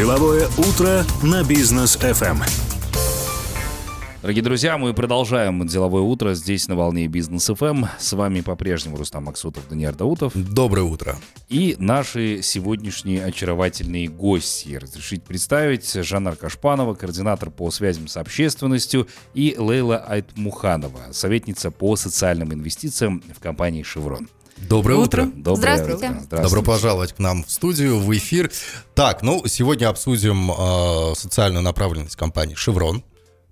Деловое утро на бизнес FM. Дорогие друзья, мы продолжаем деловое утро здесь на волне Бизнес ФМ. С вами по-прежнему Рустам Максутов, Даниил Даутов. Доброе утро. И наши сегодняшние очаровательные гости. Разрешить представить Жанна Кашпанова, координатор по связям с общественностью, и Лейла Айтмуханова, советница по социальным инвестициям в компании «Шеврон». Доброе утро. утро. Доброе Здравствуйте. утро. Здравствуйте. Добро пожаловать к нам в студию, в эфир. Так, ну, сегодня обсудим э, социальную направленность компании «Шеврон».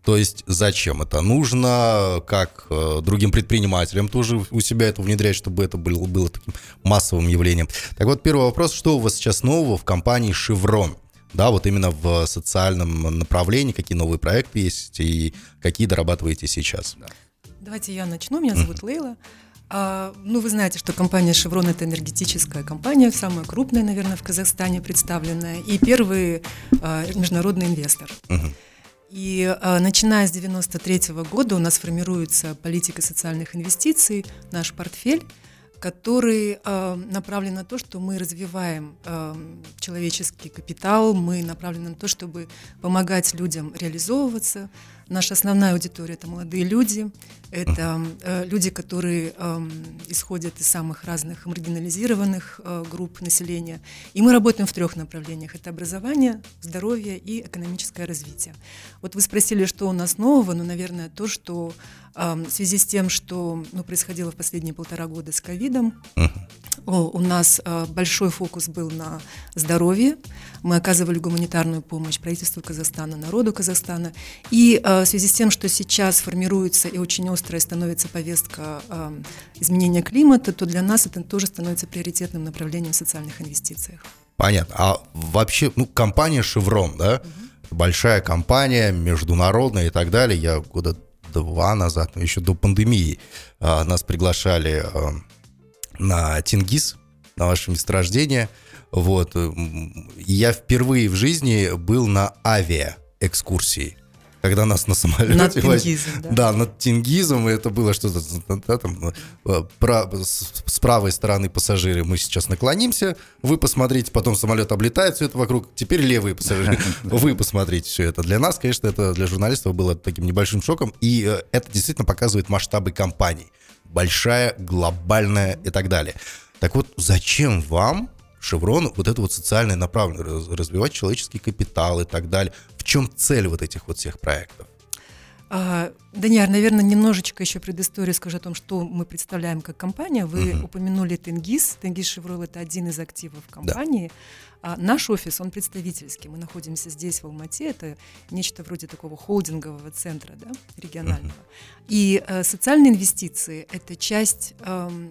То есть зачем это нужно, как э, другим предпринимателям тоже у себя это внедрять, чтобы это было, было таким массовым явлением. Так вот, первый вопрос, что у вас сейчас нового в компании «Шеврон»? Да, вот именно в социальном направлении, какие новые проекты есть и какие дорабатываете сейчас? Давайте я начну. Меня зовут Лейла. А, ну, вы знаете, что компания «Шеврон» — это энергетическая компания, самая крупная, наверное, в Казахстане представленная, и первый а, международный инвестор. Uh-huh. И э, начиная с 93 года у нас формируется политика социальных инвестиций, наш портфель, который э, направлен на то, что мы развиваем э, человеческий капитал, мы направлены на то, чтобы помогать людям реализовываться, Наша основная аудитория это молодые люди, это э, люди, которые э, исходят из самых разных маргинализированных э, групп населения. И мы работаем в трех направлениях: это образование, здоровье и экономическое развитие. Вот вы спросили, что у нас нового, ну, наверное, то, что э, в связи с тем, что ну, происходило в последние полтора года с ковидом, у нас э, большой фокус был на здоровье. Мы оказывали гуманитарную помощь правительству Казахстана, народу Казахстана. И э, в связи с тем, что сейчас формируется и очень острая становится повестка изменения климата, то для нас это тоже становится приоритетным направлением в социальных инвестициях. Понятно. А вообще, ну, компания «Шеврон», да? Угу. Большая компания, международная и так далее. Я года два назад, еще до пандемии, нас приглашали на Тингиз, на ваше месторождение. Вот. Я впервые в жизни был на авиаэкскурсии когда нас на самолете... Над Тенгизом, да. Да, над Тенгизом, и это было что-то... Да, там, э, про, с, с правой стороны пассажиры мы сейчас наклонимся, вы посмотрите, потом самолет облетает, все это вокруг, теперь левые пассажиры, вы посмотрите все это. Для нас, конечно, это для журналистов было таким небольшим шоком, и э, это действительно показывает масштабы компаний большая, глобальная и так далее. Так вот, зачем вам Шеврон вот это вот социальное направление, развивать человеческий капитал и так далее? Чем цель вот этих вот всех проектов? А, Даниар, наверное, немножечко еще предысторию скажу о том, что мы представляем как компания. Вы uh-huh. упомянули Тенгиз. Тенгиз Шеврол – это один из активов компании. Да. А наш офис, он представительский. Мы находимся здесь, в Алмате. Это нечто вроде такого холдингового центра да, регионального. Uh-huh. И э, социальные инвестиции – это часть э,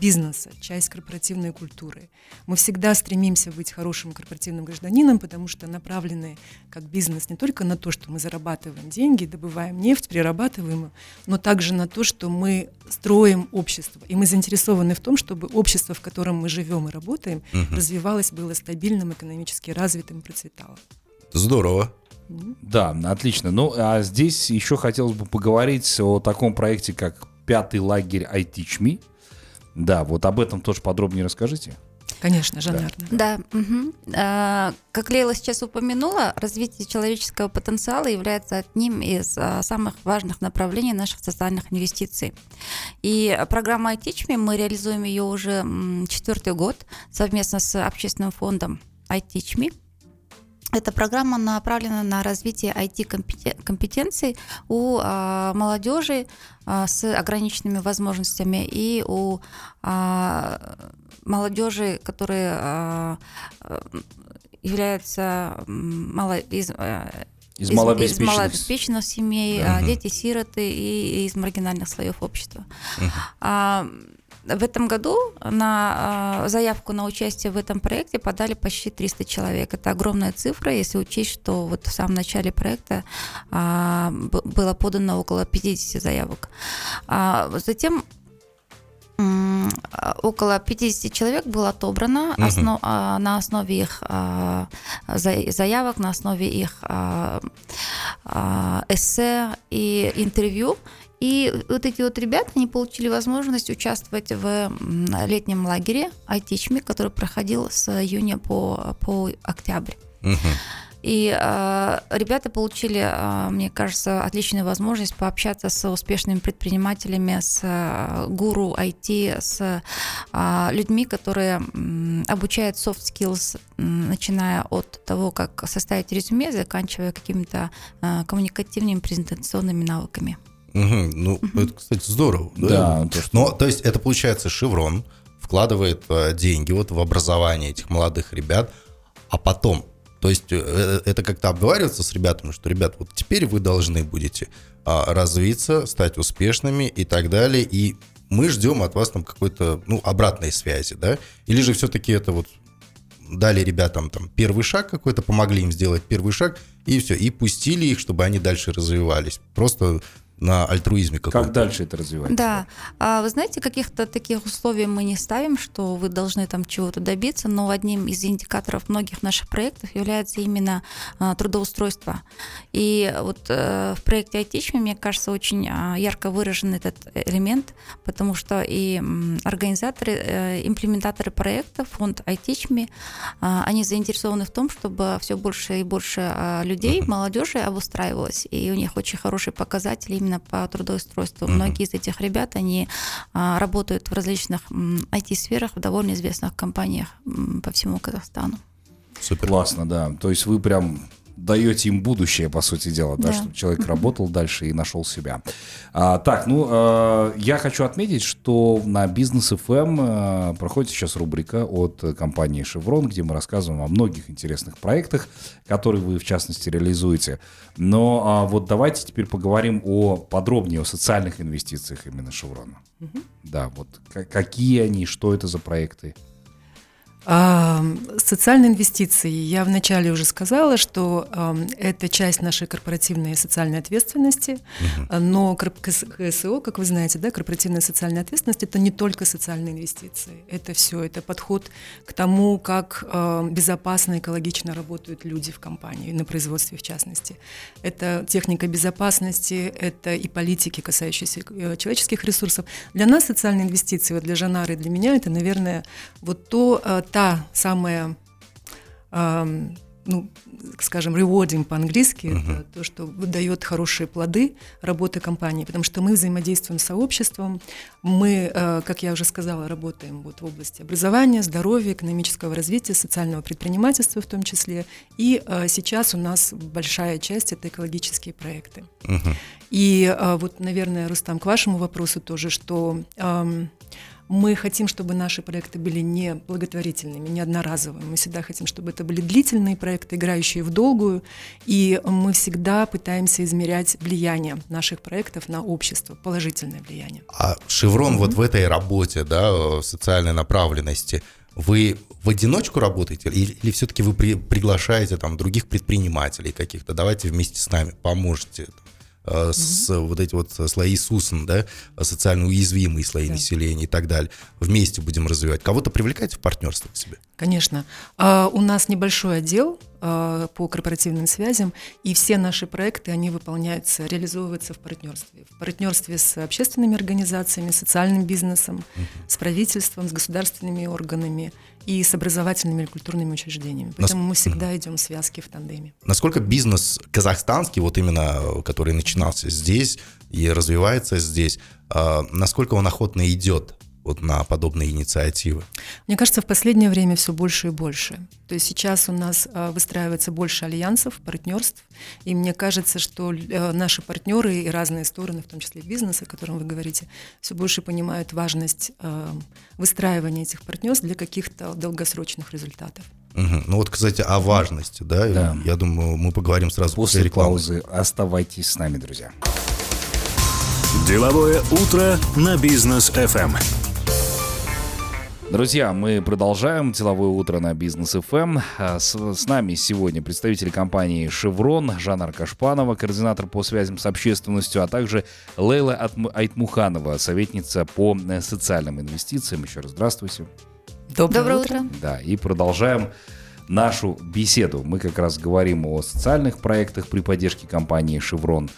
бизнеса, часть корпоративной культуры. Мы всегда стремимся быть хорошим корпоративным гражданином, потому что направлены как бизнес не только на то, что мы зарабатываем деньги, добываем нефть, перерабатываем ее, но также на то, что мы строим общество. И мы заинтересованы в том, чтобы общество, в котором мы живем и работаем, угу. развивалось, было стабильным, экономически развитым и процветало. Здорово. Да, отлично. Ну, а здесь еще хотелось бы поговорить о таком проекте, как «Пятый лагерь iTeach Me». Да, вот об этом тоже подробнее расскажите. Конечно, Жанарна. Да. да. Угу. А, как Лейла сейчас упомянула, развитие человеческого потенциала является одним из а, самых важных направлений наших социальных инвестиций. И программа iTeach мы реализуем ее уже четвертый год совместно с общественным фондом iTeach эта программа направлена на развитие IT-компетенций у а, молодежи а, с ограниченными возможностями и у а, молодежи, которые а, являются мало, из, а, из, малообеспеченных. из малообеспеченных семей, uh-huh. дети-сироты и, из маргинальных слоев общества. Uh-huh. В этом году на заявку на участие в этом проекте подали почти 300 человек. Это огромная цифра, если учесть, что вот в самом начале проекта было подано около 50 заявок. Затем около 50 человек было отобрано угу. основ, а, на основе их а, заявок, на основе их а, эссе и интервью. И вот эти вот ребята, они получили возможность участвовать в летнем лагере iTeachMe, который проходил с июня по, по октябрь. Мгм. И э, ребята получили, э, мне кажется, отличную возможность пообщаться с успешными предпринимателями, с э, гуру IT, с э, людьми, которые м, обучают soft skills, м, начиная от того, как составить резюме, заканчивая какими-то э, коммуникативными презентационными навыками. Мгм. Ну, это, кстати, здорово. Да, то, что- Но, то есть, это получается, Шеврон вкладывает э, деньги вот в образование этих молодых ребят, а потом, то есть, э, это как-то обговаривается с ребятами, что, ребят, вот теперь вы должны будете а, развиться, стать успешными и так далее, и мы ждем от вас там какой-то, ну, обратной связи, да? Или же все-таки это вот дали ребятам там первый шаг какой-то, помогли им сделать первый шаг, и все, и пустили их, чтобы они дальше развивались. Просто на альтруизме каком-то. Как дальше это развивается? Да, А вы знаете, каких-то таких условий мы не ставим, что вы должны там чего-то добиться, но одним из индикаторов многих наших проектов является именно а, трудоустройство. И вот э, в проекте iTeach, мне кажется, очень а, ярко выражен этот элемент, потому что и организаторы, э, имплементаторы проекта, фонд iTeach, а, они заинтересованы в том, чтобы все больше и больше а, людей, молодежи обустраивалось, и у них очень хорошие показатели именно по трудоустройству. Многие из этих ребят, они а, работают в различных IT-сферах, в довольно известных компаниях м, по всему Казахстану. Супер. Классно, да. То есть вы прям даете им будущее, по сути дела, да, Да. чтобы человек работал дальше и нашел себя. А, так, ну, э, я хочу отметить, что на Бизнес FM проходит сейчас рубрика от э, компании Chevron, где мы рассказываем о многих интересных проектах, которые вы, в частности, реализуете. Но а, вот давайте теперь поговорим о подробнее о социальных инвестициях именно Chevron. Да, вот какие они, что это за проекты? А, социальные инвестиции. Я вначале уже сказала, что это часть нашей корпоративной социальной ответственности, А, но КСО, как вы знаете, да, корпоративная социальная ответственность, это не только социальные инвестиции. Это все, это подход к тому, как безопасно, экологично работают люди в компании, на производстве в частности. Это техника безопасности, это и политики, касающиеся э, человеческих ресурсов. Для нас социальные инвестиции, вот для Жанары и для меня, это, наверное, вот то, э, та самая, ам, ну, скажем, rewarding по-английски, это то, что дает хорошие плоды работы компании, потому что мы взаимодействуем с сообществом, мы, э, как я уже сказала, работаем вот в области образования, здоровья, экономического развития, социального предпринимательства в том числе, и э, сейчас у нас большая часть это экологические проекты. Мгм. И а, вот, наверное, Рустам, к вашему вопросу тоже, что мы хотим, чтобы наши проекты были не благотворительными, не одноразовыми. Мы всегда хотим, чтобы это были длительные проекты, играющие в долгую. И мы всегда пытаемся измерять влияние наших проектов на общество, положительное влияние. А Шеврон вот в этой работе, да, э, социальной направленности, вы в одиночку работаете или, или все-таки вы при- приглашаете там других предпринимателей каких-то? Давайте вместе с нами поможете э, с вот эти вот слои СУСН, да, социально уязвимые слои Да. населения и так далее. Вместе будем развивать. Кого-то привлекаете в партнерство к себе? Конечно. А, у нас небольшой отдел по корпоративным связям, и все наши проекты, они выполняются, реализовываются в партнерстве. В партнерстве с общественными организациями, социальным бизнесом, с правительством, с государственными органами и с образовательными или культурными учреждениями. Поэтому мы всегда идем в связке в тандеме. Насколько бизнес казахстанский, вот именно, э, который начинался здесь и развивается здесь, э, насколько он охотно идет вот на подобные инициативы? Мне кажется, в последнее время все больше и больше. То есть сейчас у нас а, выстраивается больше альянсов, партнерств, и мне кажется, что э, наши партнеры и разные стороны, в том числе бизнес, о котором вы говорите, все больше понимают важность э, выстраивания этих партнерств для каких-то долгосрочных результатов. Мгм. Ну вот, кстати, о важности, да, Да. я думаю, мы поговорим сразу после, После рекламы. паузы оставайтесь с нами, друзья. Деловое утро на бизнес FM. Друзья, мы продолжаем деловое утро на бизнес FM. А С, с нами сегодня представители компании Шеврон, Жанна Аркашпанова, координатор по связям с общественностью, а также Лейла Айтмуханова, советница по э, социальным инвестициям. Еще раз здравствуйте. Доброе утро. Да, и продолжаем нашу беседу. Мы как раз говорим о социальных проектах при поддержке компании Шеврон.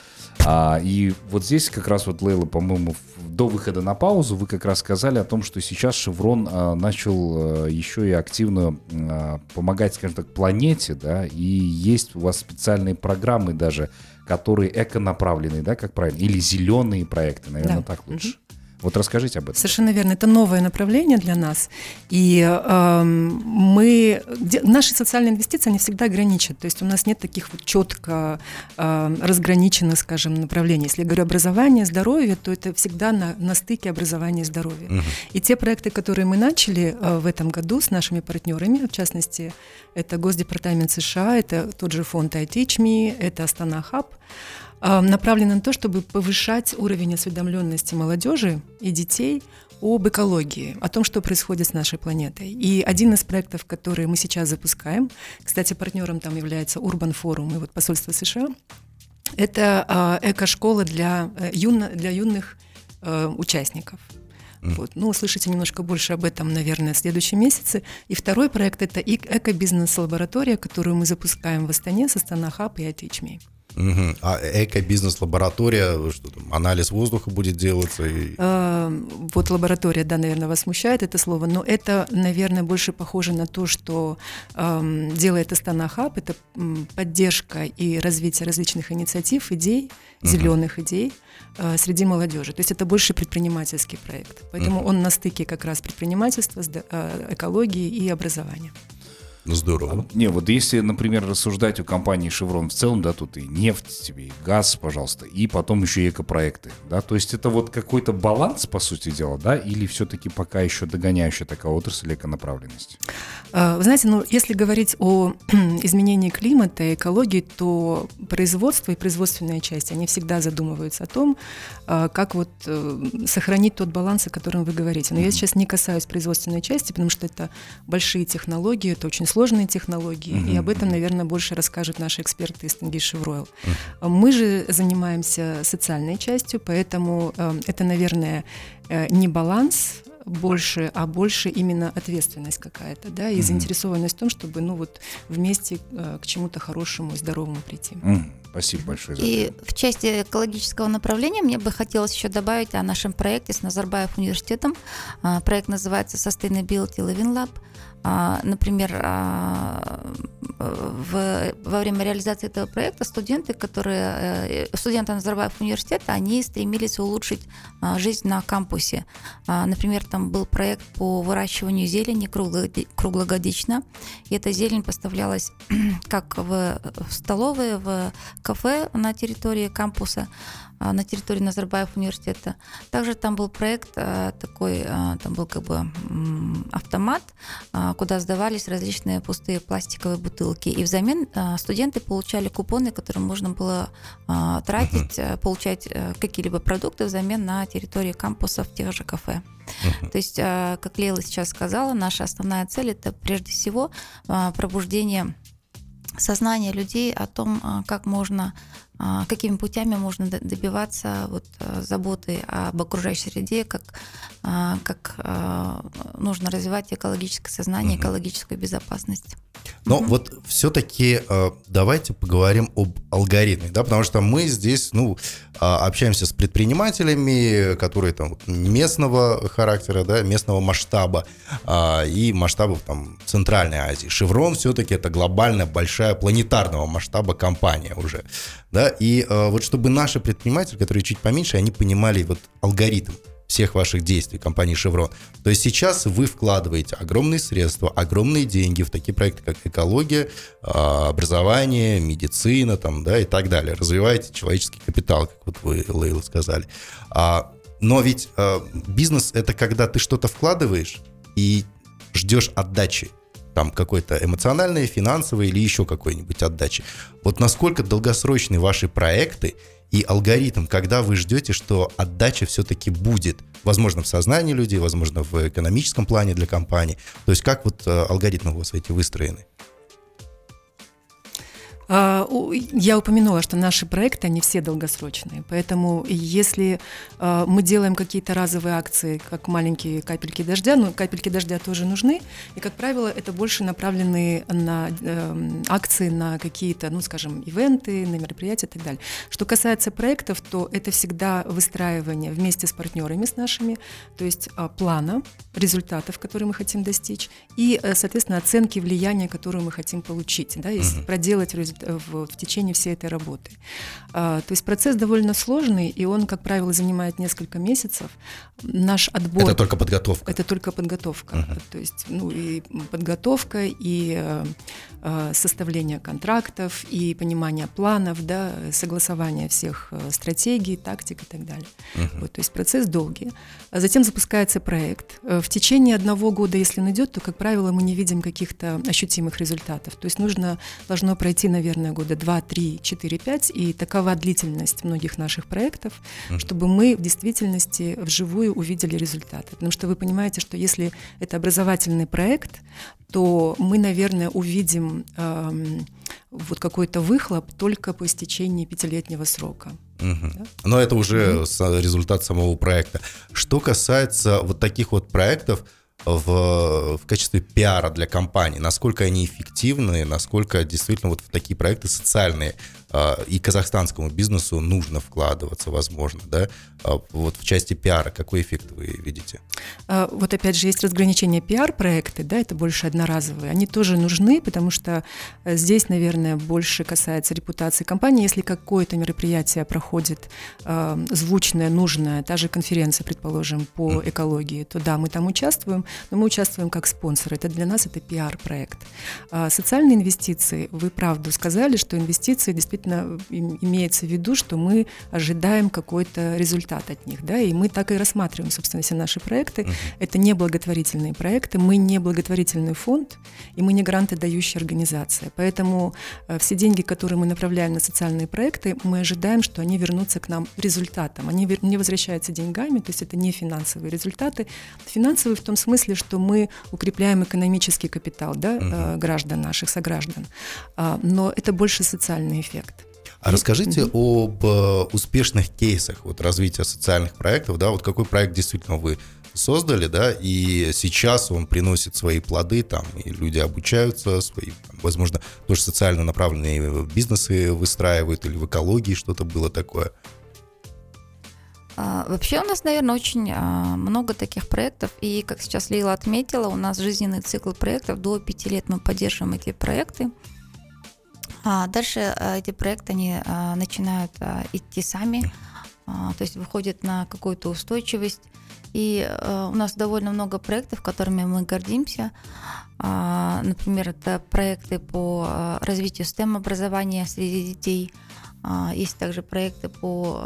А, и вот здесь как раз вот, Лейла, по-моему, до выхода на паузу вы как раз сказали о том, что сейчас Шеврон а, начал а, еще и активно а, помогать, скажем так, планете, да, и есть у вас специальные программы даже, которые эко-направленные, да, как правильно, или зеленые проекты, наверное, Да. так лучше. Вот расскажите об этом. Совершенно верно. Это новое направление для нас. И эм, мы... наши социальные инвестиции, они всегда граничат. То есть у нас нет таких вот четко эм, разграниченных, скажем, направлений. Если я говорю образование, здоровье, то это всегда на, на стыке образования и здоровья. И те проекты, которые мы начали э, в этом году с нашими партнерами, в частности, это Госдепартамент США, это тот же фонд iTeach.me, это Астана Хаб, направлена на то, чтобы повышать уровень осведомленности молодежи и детей об экологии, о том, что происходит с нашей планетой. И один из проектов, который мы сейчас запускаем, кстати, партнером там является Urban Forum и вот посольство США, это а, эко-школа для, э, юно- для юных э, участников. Вот. Ну, услышите немножко больше об этом, наверное, в следующем месяце. И второй проект – это эко-бизнес-лаборатория, которую мы запускаем в Астане с Астана Хаб и iTeach.me. Мгм. А эко-бизнес-лаборатория, что там, анализ воздуха будет делаться? и- Э, Вот лаборатория, да, наверное, вас смущает это слово, но это, наверное, больше похоже на то, что эм, делает Астана Хаб. Это м, поддержка и развитие различных инициатив, идей, зеленых идей э, среди молодежи. То есть это больше предпринимательский проект. Поэтому он на стыке как раз предпринимательства, э, экологии и образования. Ну, здорово. Не, вот если, например, рассуждать о компании Chevron в целом, да, тут и нефть тебе, и газ, пожалуйста, и потом еще и экопроекты, да, то есть это вот какой-то баланс, по сути дела, да, или все-таки пока еще догоняющая такая отрасль эконаправленности? А, Вы знаете, ну, если говорить о изменении климата и экологии, то производство и производственная часть, они всегда задумываются о том, а, как вот э, сохранить тот баланс, о котором вы говорите. Но я сейчас не касаюсь производственной части, потому что это большие технологии, это очень сложные технологии, и об этом, наверное, больше расскажут наши эксперты из Тенгиш Royal. Мы же занимаемся социальной частью, поэтому э, это, наверное, э, не баланс, больше, а больше именно ответственность какая-то, да, и заинтересованность в том, чтобы, ну вот, вместе э, к чему-то хорошему и здоровому прийти. М, Спасибо большое за И в части экологического направления мне бы хотелось еще добавить о нашем проекте с Назарбаев университетом. А, Проект называется Sustainability Living Lab. А, Например, а, в- во время реализации этого проекта студенты, которые, э, студенты Назарбаев университета, они стремились улучшить а, жизнь на кампусе. Например, там был проект по выращиванию зелени круглогоди- круглогодично. И эта зелень поставлялась как в, столовые, в кафе на территории кампуса, на территории Назарбаев университета. Также там был проект а, такой, а, там был как бы автомат, а, куда сдавались различные пустые пластиковые бутылки. И взамен а, студенты получали купоны, которые можно было а, тратить, а, получать а, какие-либо продукты взамен на территории кампуса в тех же кафе. То есть, а, как Лейла сейчас сказала, наша основная цель это прежде всего а, пробуждение сознания людей о том, а, как можно, а, какими путями можно добиваться вот, а, заботы об окружающей среде, как, а, как а, нужно развивать экологическое сознание, экологическую безопасность. Но вот все-таки давайте поговорим об алгоритме, да, потому что мы здесь, ну, а, общаемся с предпринимателями, которые там местного характера, да, местного масштаба а, и масштабов там Центральной Азии. Шеврон все-таки это глобально большая планетарного масштаба компания уже, да, и а, вот чтобы наши предприниматели, которые чуть поменьше, они понимали вот алгоритм всех ваших действий компании Chevron. То есть сейчас вы вкладываете огромные средства, огромные деньги в такие проекты, как экология, а, образование, медицина там, да, и так далее. Развиваете человеческий капитал, как вот вы, Лейла, сказали. А, Но ведь а, бизнес – это когда ты что-то вкладываешь и ждешь отдачи там какой-то эмоциональной, финансовой или еще какой-нибудь отдачи. Вот насколько долгосрочны ваши проекты и алгоритм, когда вы ждете, что отдача все-таки будет, возможно, в сознании людей, возможно, в экономическом плане для компании. То есть как вот э, алгоритмы у вас эти выстроены? А, я упомянула, что наши проекты, они все долгосрочные, поэтому если а, мы делаем какие-то разовые акции, как маленькие капельки дождя, ну, капельки дождя тоже нужны, и, как правило, это больше направлены на э, акции, на какие-то, ну, скажем, ивенты, на мероприятия и так далее. Что касается проектов, то это всегда выстраивание вместе с партнерами, с нашими, то есть а, плана, результатов, которые мы хотим достичь, и, э, соответственно, оценки влияния, которую мы хотим получить, да, если проделать в, в, в течение всей этой работы. А, то есть процесс довольно сложный, и он, как правило, занимает несколько месяцев. Наш отбор... Это только подготовка? Это только подготовка. Uh-huh. То есть, ну, и подготовка, и э, составление контрактов, и понимание планов, да, согласование всех э, стратегий, тактик и так далее. Uh-huh. Вот, то есть процесс долгий. А затем запускается проект. Э, в течение одного года, если он идет, то, как правило, мы не видим каких-то ощутимых результатов. То есть нужно, должно пройти, наверное, года 2, 3, 4, 5, и такова длительность многих наших проектов, uh-huh. чтобы мы в действительности вживую увидели результаты. Потому что вы понимаете, что если это образовательный проект, то мы, наверное, увидим э, вот какой-то выхлоп только по истечении пятилетнего срока. Угу. Да? Но это уже угу. результат самого проекта. Что касается вот таких вот проектов, в, в качестве пиара для компании, насколько они эффективны, насколько действительно вот такие проекты социальные и казахстанскому бизнесу нужно вкладываться, возможно, да, а, вот в части пиара, какой эффект вы видите? А, вот опять же есть разграничение пиар-проекты, да, это больше одноразовые, они тоже нужны, потому что э, здесь, наверное, больше касается репутации компании, если какое-то мероприятие проходит звучное, нужное, та же конференция, предположим, по экологии, то да, мы там участвуем, но мы участвуем как спонсоры, это для нас это пиар-проект. А социальные инвестиции, вы правду сказали, что инвестиции действительно действительно имеется в виду, что мы ожидаем какой-то результат от них, да, и мы так и рассматриваем, собственно, все наши проекты. Uh-huh. Это не благотворительные проекты, мы не благотворительный фонд, и мы не грантодающая организация. Поэтому э, все деньги, которые мы направляем на социальные проекты, мы ожидаем, что они вернутся к нам результатом. Они не возвращаются деньгами, то есть это не финансовые результаты. Финансовые в том смысле, что мы укрепляем экономический капитал да, uh-huh. граждан наших, сограждан. А, но это больше социальный эффект. А расскажите об э, успешных кейсах вот, развития социальных проектов, да, вот какой проект действительно вы создали, да, и сейчас он приносит свои плоды, там, и люди обучаются, свои, возможно, тоже социально направленные бизнесы выстраивают, или в экологии что-то было такое. А, вообще у нас, наверное, очень а, много таких проектов, и, как сейчас Лила отметила, у нас жизненный цикл проектов, до пяти лет мы поддерживаем эти проекты, а дальше э, эти проекты, они э, начинают э, идти сами, то есть выходят на какую-то устойчивость. И у нас довольно много проектов, которыми мы гордимся. Например, это проекты по развитию STEM-образования среди детей. Есть также проекты по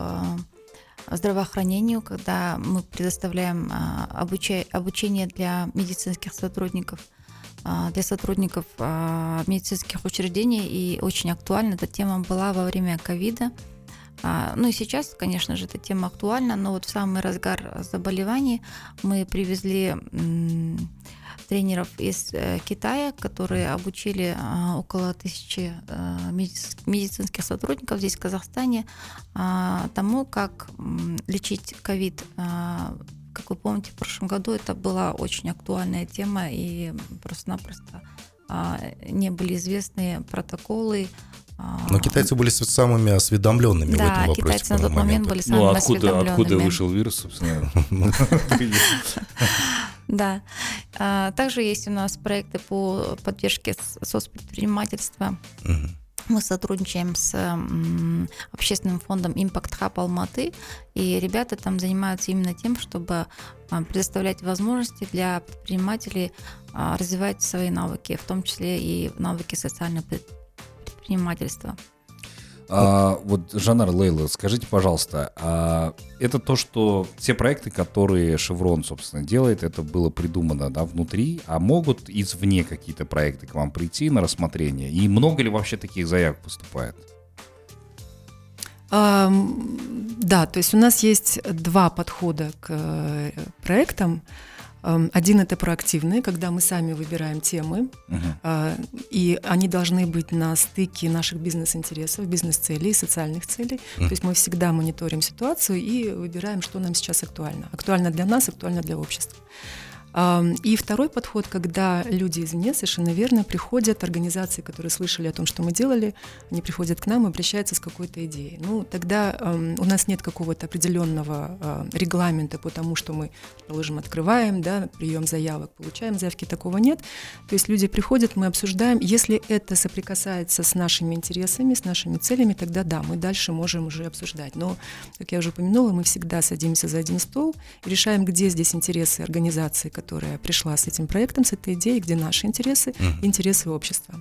здравоохранению, когда мы предоставляем обучение для медицинских сотрудников – а, для сотрудников а, медицинских учреждений, и очень актуальна эта тема была во время ковида. А, ну и сейчас, конечно же, эта тема актуальна, но вот в самый разгар заболеваний мы привезли тренеров из э, Китая, которые обучили около тысячи э, медицинских сотрудников здесь, в Казахстане, тому, как лечить ковид как вы помните, в прошлом году это была очень актуальная тема, и просто-напросто а, не были известны протоколы. А, Но китайцы были самыми осведомленными да, в этом вопросе. китайцы на тот момент были самыми ну, откуда, откуда вышел вирус, собственно? Да. Также есть у нас проекты по поддержке соцпредпринимательства. Мы сотрудничаем с общественным фондом Impact Hub Алматы, и ребята там занимаются именно тем, чтобы а, предоставлять возможности для предпринимателей а, развивать свои навыки, в том числе и навыки социального предпринимательства. А, вот, Жанар Лейла, скажите, пожалуйста, а это то, что все проекты, которые Шеврон, собственно, делает, это было придумано да, внутри, а могут извне какие-то проекты к вам прийти на рассмотрение? И много ли вообще таких заявок поступает? А, да, то есть у нас есть два подхода к э, проектам. Эм, один это проактивные, когда мы сами выбираем темы, uh и они должны быть на стыке наших бизнес-интересов, бизнес-целей, социальных целей. uh То есть мы всегда мониторим ситуацию и выбираем, что нам сейчас актуально. Актуально для нас, актуально для общества. И второй подход, когда люди извне, совершенно верно, приходят, организации, которые слышали о том, что мы делали, они приходят к нам и обращаются с какой-то идеей. Ну, тогда у нас нет какого-то определенного а, регламента по тому, что мы, положим, открываем, да, прием заявок, получаем заявки, такого нет. То есть люди приходят, мы обсуждаем. Если это соприкасается с нашими интересами, с нашими целями, тогда да, мы дальше можем уже обсуждать. Но, как я уже упомянула, мы всегда садимся за один стол и решаем, где здесь интересы организации, которая пришла с этим проектом, с этой идеей, где наши интересы, uh интересы общества.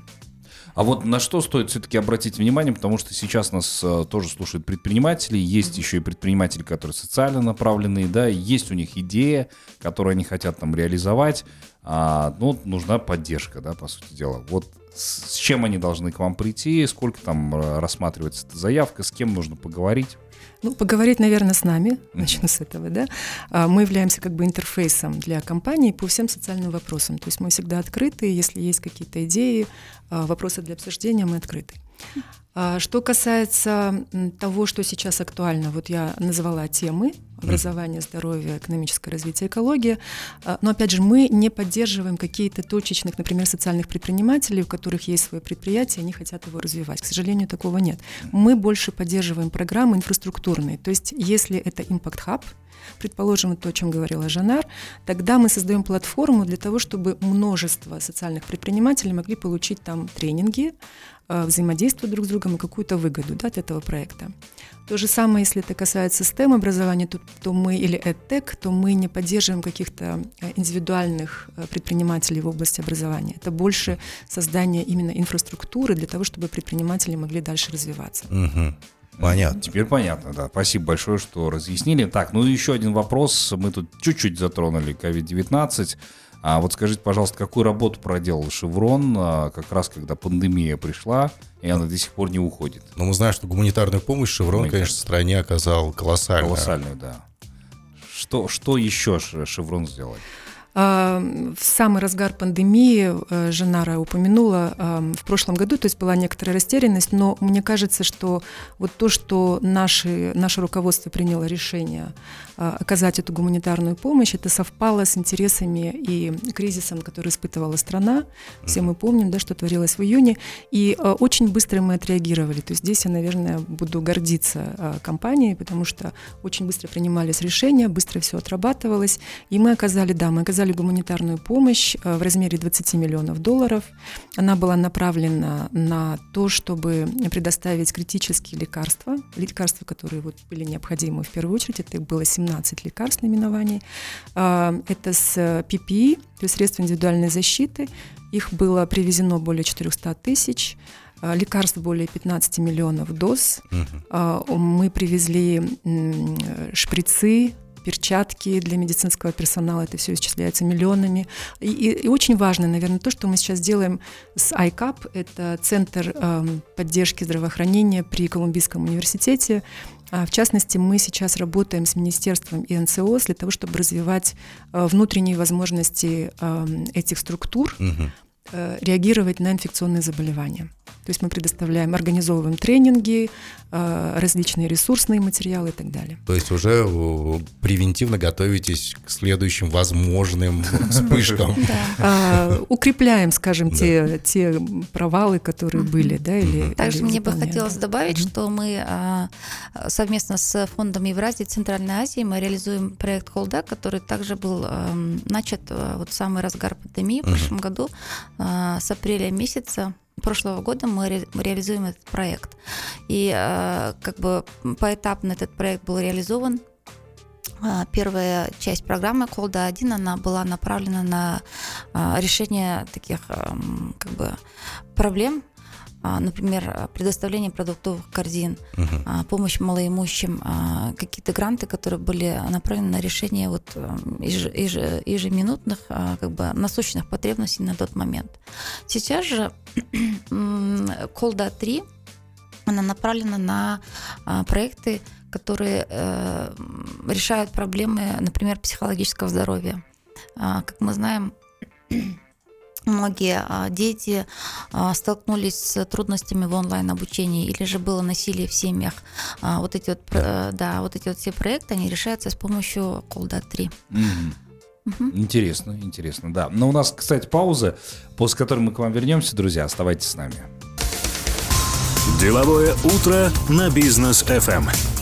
А вот на что стоит все-таки обратить внимание, потому что сейчас нас э, тоже слушают предприниматели, есть еще и предприниматели, которые социально направленные, да, есть у них идея, которую они хотят там реализовать, а, ну, нужна поддержка, да, по сути дела. Вот с, чем они должны к вам прийти, сколько там э, рассматривается эта заявка, с кем нужно поговорить? Ну, поговорить, наверное, с нами, начну с этого, да. А, мы являемся как бы интерфейсом для компании по всем социальным вопросам. То есть мы всегда открыты, если есть какие-то идеи, а, вопросы для обсуждения, мы открыты. А, что касается того, что сейчас актуально, вот я назвала темы образование, здоровье, экономическое развитие, экология. А, но опять же, мы не поддерживаем какие-то точечных, например, социальных предпринимателей, у которых есть свое предприятие, они хотят его развивать. К сожалению, такого нет. Мы больше поддерживаем программы инфраструктурные. То есть, если это Impact Hub, предположим, то, о чем говорила Жанар, тогда мы создаем платформу для того, чтобы множество социальных предпринимателей могли получить там тренинги, а, взаимодействовать друг с другом и какую-то выгоду да, от этого проекта. То же самое, если это касается STEM образования, то, то мы или EdTech, то мы не поддерживаем каких-то э, индивидуальных э, предпринимателей в области образования. Это больше создание именно инфраструктуры для того, чтобы предприниматели могли дальше развиваться. Угу. Понятно. Теперь понятно, да. Спасибо большое, что разъяснили. Так, ну еще один вопрос. Мы тут чуть-чуть затронули COVID-19. А вот скажите, пожалуйста, какую работу проделал Шеврон а, как раз когда пандемия пришла, и она до сих пор не уходит? Ну, мы знаем, что гуманитарную помощь Шеврон, конечно, стране оказал колоссальную. Колоссальную, да. Что, что еще Шеврон сделал? В самый разгар пандемии э, Женара упомянула в прошлом году, то есть была некоторая растерянность, но мне кажется, что вот то, что наши, наше руководство приняло решение а, оказать эту гуманитарную помощь, это совпало с интересами и кризисом, который испытывала страна. Все мы помним, да, что творилось в июне, и э, очень быстро мы отреагировали. То есть здесь я, наверное, буду гордиться э, компанией, потому что очень быстро принимались решения, быстро все отрабатывалось, и мы оказали, да, мы оказали оказали гуманитарную помощь э, в размере 20 миллионов долларов. Она была направлена на то, чтобы предоставить критические лекарства, лекарства, которые вот были необходимы в первую очередь. Это было 17 лекарств наименований. А, это с PPE, то есть средства индивидуальной защиты. Их было привезено более 400 тысяч а, лекарств более 15 миллионов доз. Uh-huh. Мы привезли шприцы, перчатки для медицинского персонала, это все исчисляется миллионами. И, и, и очень важно, наверное, то, что мы сейчас делаем с ICAP, это Центр э, поддержки здравоохранения при Колумбийском университете. А, в частности, мы сейчас работаем с Министерством и НСОС для того, чтобы развивать э, внутренние возможности э, этих структур, угу. реагировать на инфекционные заболевания. То есть мы предоставляем, организовываем тренинги, э, различные ресурсные материалы и так далее. То есть уже э, превентивно готовитесь к следующим возможным вспышкам. А, укрепляем, скажем, те те провалы, которые были, да, или. Также мне бы хотелось добавить, что мы а, совместно с фондом Евразии Центральной Азии мы реализуем проект Холда, который также был эм, начат э, вот в самый разгар пандемии в прошлом году с апреля месяца прошлого года мы ре, реализуем этот проект. И э, как бы поэтапно этот проект был реализован. Э, первая часть программы Колда 1 она была направлена на э, решение таких эм, как бы проблем например, предоставление продуктовых корзин, uh-huh. помощь малоимущим, а, какие-то гранты, которые были направлены на решение вот эм, еж, еж, ежеминутных как бы насущных потребностей на тот момент. Сейчас же Колда 3 она направлена на проекты, которые э, решают проблемы, например, психологического здоровья. А, как мы знаем, многие а, дети а, столкнулись с трудностями в онлайн-обучении или же было насилие в семьях. А, вот эти вот, да, вот эти вот все проекты, они решаются с помощью Колдат 3. Интересно, интересно, да. Но у нас, кстати, пауза, после которой мы к вам вернемся, друзья. Оставайтесь с нами. Деловое утро на бизнес FM.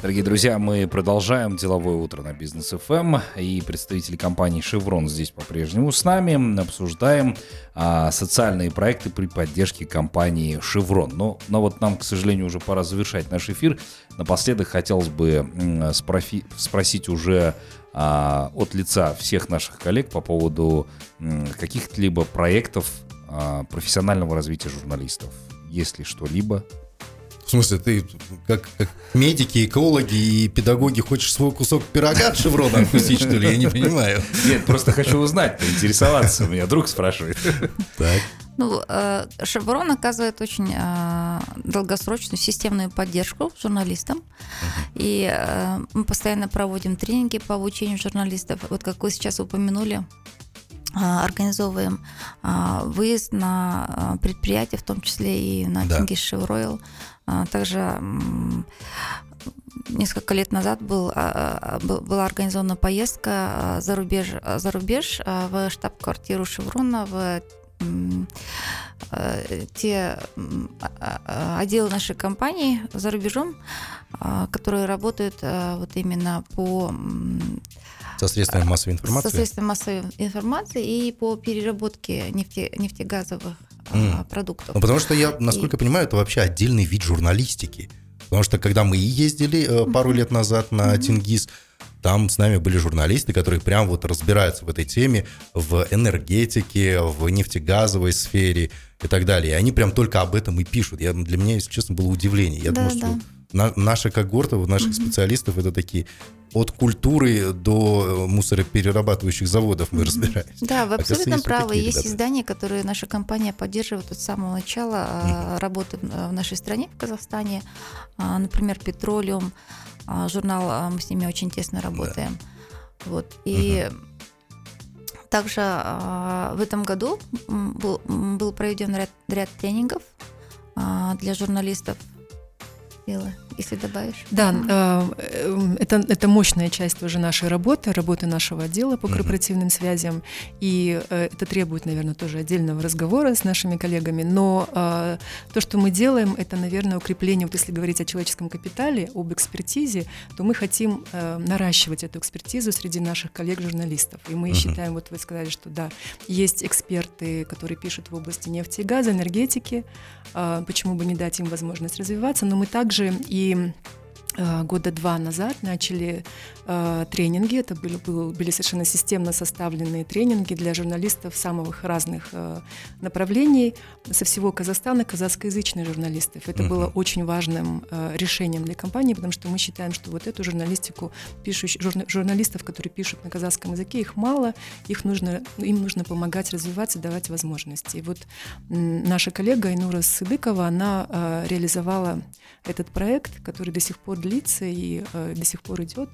Дорогие друзья, мы продолжаем деловое утро на бизнес FM и представители компании Chevron здесь по-прежнему с нами обсуждаем а, социальные проекты при поддержке компании Chevron. Но, но вот нам, к сожалению, уже пора завершать наш эфир. Напоследок хотелось бы спрофи- спросить уже а, от лица всех наших коллег по поводу каких-либо проектов а, профессионального развития журналистов. Есть ли что-либо? В смысле, ты как, как медики, экологи и педагоги хочешь свой кусок пирога от шеврона откусить, что ли? Я не понимаю. Нет, просто хочу узнать, поинтересоваться. У меня друг спрашивает. Так. Ну, э, Шеврон оказывает очень э, долгосрочную системную поддержку журналистам. И э, мы постоянно проводим тренинги по обучению журналистов. Вот как вы сейчас упомянули, организовываем выезд на предприятия, в том числе и на Да. Тингис Шевройл. А, Также несколько лет назад был, а, а, был- была организована поездка за рубеж, за рубеж в штаб-квартиру Шеврона в те отделы нашей компании за рубежом, которые работают вот именно по Со средствами массовой со информации. средствами массовой информации и по переработке нефте, нефтегазовых М. продуктов. Ну, потому что я, насколько понимаю, это вообще отдельный вид журналистики. Потому что когда мы ездили э, пару лет назад на Тингиз, там с нами были журналисты, которые прям вот разбираются в этой теме, в энергетике, в нефтегазовой сфере и так далее. И они прям только об этом и пишут. Я, для меня, если честно, было удивление. Я Да, думал, что да. На- наша когорта, вот наших специалистов, это такие от культуры до э, мусороперерабатывающих заводов мы разбираемся. Да, вы абсолютно правы. такие Есть ребята. издания, которые наша компания поддерживает от самого начала а, работы в в нашей стране, в Казахстане. А, Например, Петролиум, а, журнал, мы с ними очень тесно работаем. Вот. И также а, в этом году был, был проведен ряд, ряд тренингов для журналистов. Белла, Если добавишь. Да, э, э, это, это мощная часть уже нашей работы, работы нашего отдела по корпоративным связям. И э, это требует, наверное, тоже отдельного разговора с нашими коллегами. Но э, то, что мы делаем, это, наверное, укрепление, вот если говорить о человеческом капитале, об экспертизе, то мы хотим э, наращивать эту экспертизу среди наших коллег-журналистов. И мы Мгм. считаем, вот вы сказали, что да, есть эксперты, которые пишут в области нефти и газа, энергетики, а, почему бы не дать им возможность развиваться, но мы также и а, года два назад начали а, тренинги. Это были, был- были совершенно системно составленные тренинги для журналистов самых разных а, направлений со всего Казахстана, казахскоязычных журналистов. Это Мгм. было очень важным а, решением для компании, потому что мы считаем, что вот эту журналистику, пишущих, журна- журналистов, которые пишут на казахском языке, их мало, их нужно, им нужно помогать развиваться, давать возможности. И вот наша коллега Инура Сыдыкова, она а, реализовала этот проект, который до сих пор длится и э, до сих пор идет.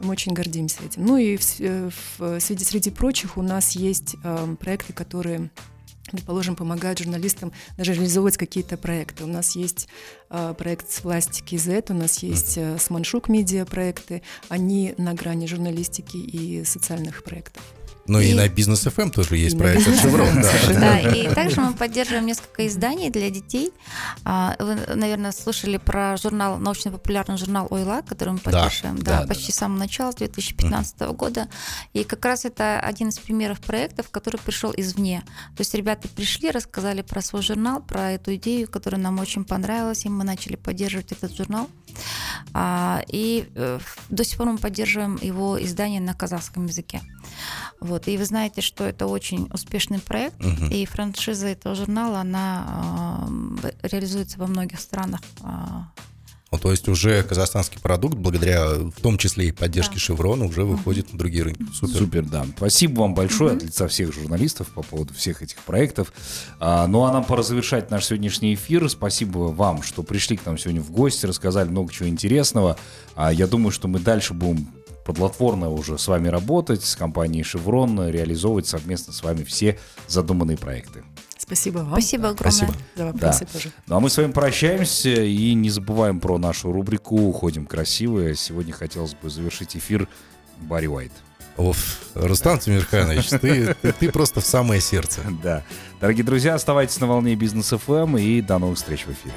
Мы очень гордимся этим. Ну и в, э, в- среди, среди прочих у нас есть э, проекты, которые предположим, помогают журналистам даже реализовывать какие-то проекты. У нас есть э, проект с пластики Z, у нас есть э, с Маншук медиа проекты. Они на грани журналистики и социальных проектов. Ну и, И- на бизнес FM тоже есть проект от. FM, да. Да, и также мы поддерживаем несколько изданий для детей. А, Вы, наверное, слышали про журнал, научно-популярный журнал «Ойла», который мы поддерживаем да, да, да, почти с самого начала, с 2015 года. И как раз это один из примеров проектов, который пришел извне. То есть ребята пришли, рассказали про свой журнал, про эту идею, которая нам очень понравилась, и мы начали поддерживать этот журнал. А, И э, до сих пор мы поддерживаем его издание на казахском языке. Вот. И вы знаете, что это очень успешный проект, Мгм. и франшиза этого журнала, она э, реализуется во многих странах. а, Ну, то есть уже казахстанский продукт, благодаря в том числе и поддержке Да. Шеврона, уже выходит на другие рынки. Супер. Супер, да. Спасибо вам большое от лица всех журналистов по поводу всех этих проектов. А, ну а нам пора завершать наш сегодняшний эфир. Спасибо вам, что пришли к нам сегодня в гости, рассказали много чего интересного. А, я думаю, что мы дальше будем плодотворно уже с вами работать, с компанией «Шеврон», реализовывать совместно с вами все задуманные проекты. Спасибо вам. Спасибо огромное. Спасибо. За вопросы тоже. Ну а мы с вами прощаемся и не забываем про нашу рубрику «Уходим красиво». Сегодня хотелось бы завершить эфир Барри Уайт. Оф, Рустам Тимирханович, ты, ты, ты просто в самое сердце. Да. Дорогие друзья, оставайтесь на волне бизнес ФМ и до новых встреч в эфире.